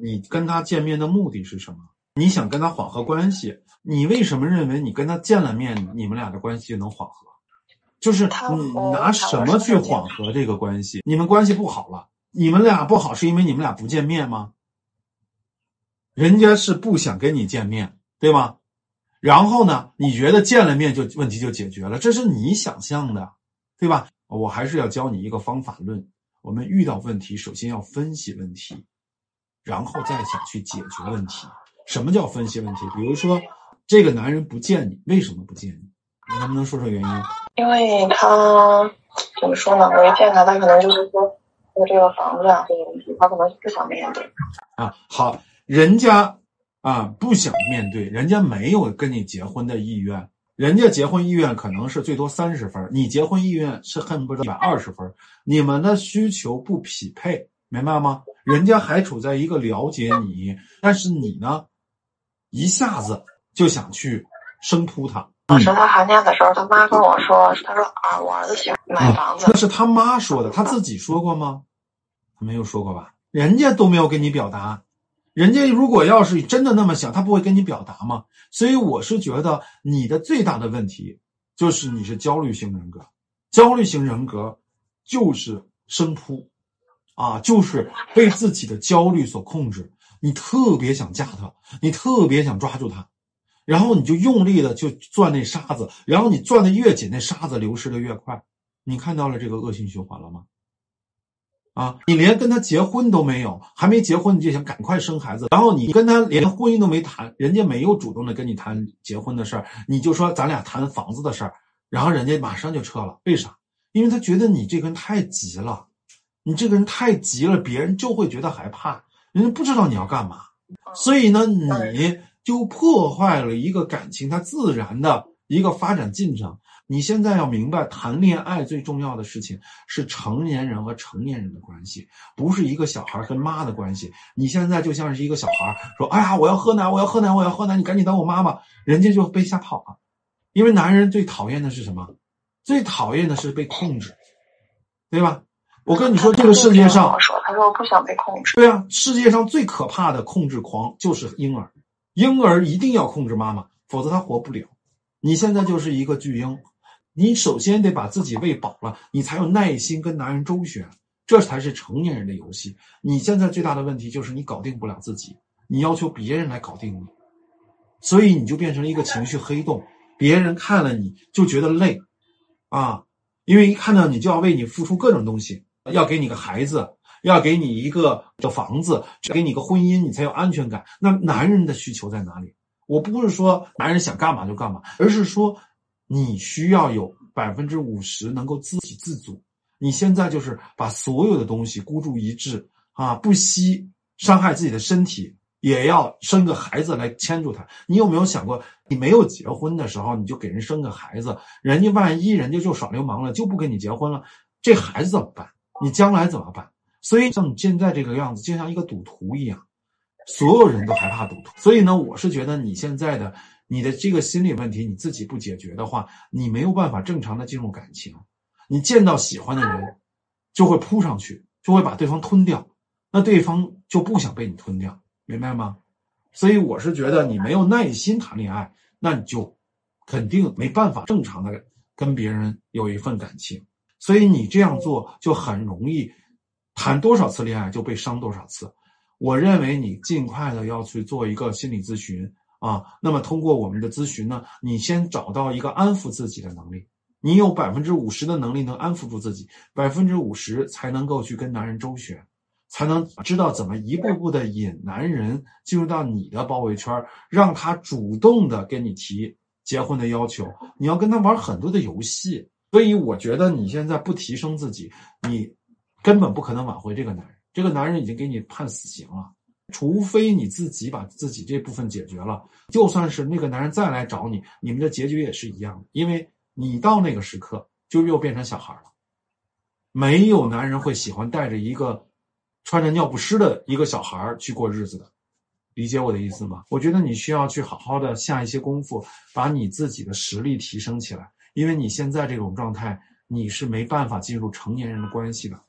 你跟他见面的目的是什么？你想跟他缓和关系，你为什么认为你跟他见了面，你们俩的关系就能缓和？就是你拿什么去缓和这个关系？你们关系不好了，你们俩不好是因为你们俩不见面吗？人家是不想跟你见面，对吗？然后呢，你觉得见了面就问题就解决了，这是你想象的，对吧？我还是要教你一个方法论。我们遇到问题，首先要分析问题，然后再想去解决问题。什么叫分析问题？比如说，这个男人不见你，为什么不见你？你能不能说说原因？因为他怎么说呢？我一见他，他可能就是说，说这个房子啊这个问题，他可能不想面对。啊，好，人家啊不想面对，人家没有跟你结婚的意愿。人家结婚意愿可能是最多三十分，你结婚意愿是恨不得一百二十分，你们的需求不匹配，明白吗？人家还处在一个了解你，但是你呢，一下子就想去生扑他。当时他寒假的时候，他妈跟我说，他说啊，我儿子喜欢买房子。那是他妈说的，他自己说过吗？没有说过吧？人家都没有跟你表达。人家如果要是真的那么想，他不会跟你表达吗？所以我是觉得你的最大的问题就是你是焦虑型人格，焦虑型人格就是生扑，啊，就是被自己的焦虑所控制。你特别想嫁他，你特别想抓住他，然后你就用力的就攥那沙子，然后你攥的越紧，那沙子流失的越快。你看到了这个恶性循环了吗？啊，你连跟他结婚都没有，还没结婚你就想赶快生孩子，然后你跟他连婚姻都没谈，人家没有主动的跟你谈结婚的事儿，你就说咱俩谈房子的事儿，然后人家马上就撤了，为啥？因为他觉得你这个人太急了，你这个人太急了，别人就会觉得害怕，人家不知道你要干嘛，所以呢，你就破坏了一个感情它自然的一个发展进程。你现在要明白，谈恋爱最重要的事情是成年人和成年人的关系，不是一个小孩跟妈的关系。你现在就像是一个小孩说：“哎呀，我要喝奶，我要喝奶，我要喝奶，你赶紧当我妈妈。”人家就被吓跑了，因为男人最讨厌的是什么？最讨厌的是被控制，对吧？我跟你说，这个世界上，说他说我不想被控制。对啊，世界上最可怕的控制狂就是婴儿，婴儿一定要控制妈妈，否则他活不了。你现在就是一个巨婴。你首先得把自己喂饱了，你才有耐心跟男人周旋，这才是成年人的游戏。你现在最大的问题就是你搞定不了自己，你要求别人来搞定你，所以你就变成了一个情绪黑洞。别人看了你就觉得累，啊，因为一看到你就要为你付出各种东西，要给你个孩子，要给你一个的房子，给你个婚姻，你才有安全感。那男人的需求在哪里？我不是说男人想干嘛就干嘛，而是说。你需要有百分之五十能够自给自足。你现在就是把所有的东西孤注一掷啊，不惜伤害自己的身体，也要生个孩子来牵住他。你有没有想过，你没有结婚的时候，你就给人生个孩子，人家万一人家就耍流氓了，就不跟你结婚了，这孩子怎么办？你将来怎么办？所以像你现在这个样子，就像一个赌徒一样，所有人都害怕赌徒。所以呢，我是觉得你现在的。你的这个心理问题你自己不解决的话，你没有办法正常的进入感情。你见到喜欢的人，就会扑上去，就会把对方吞掉，那对方就不想被你吞掉，明白吗？所以我是觉得你没有耐心谈恋爱，那你就肯定没办法正常的跟别人有一份感情。所以你这样做就很容易，谈多少次恋爱就被伤多少次。我认为你尽快的要去做一个心理咨询。啊，那么通过我们的咨询呢，你先找到一个安抚自己的能力，你有百分之五十的能力能安抚住自己，百分之五十才能够去跟男人周旋，才能知道怎么一步步的引男人进入到你的包围圈，让他主动的跟你提结婚的要求，你要跟他玩很多的游戏。所以我觉得你现在不提升自己，你根本不可能挽回这个男人，这个男人已经给你判死刑了。除非你自己把自己这部分解决了，就算是那个男人再来找你，你们的结局也是一样的，因为你到那个时刻就又变成小孩了。没有男人会喜欢带着一个穿着尿不湿的一个小孩去过日子的，理解我的意思吗？我觉得你需要去好好的下一些功夫，把你自己的实力提升起来，因为你现在这种状态，你是没办法进入成年人的关系的。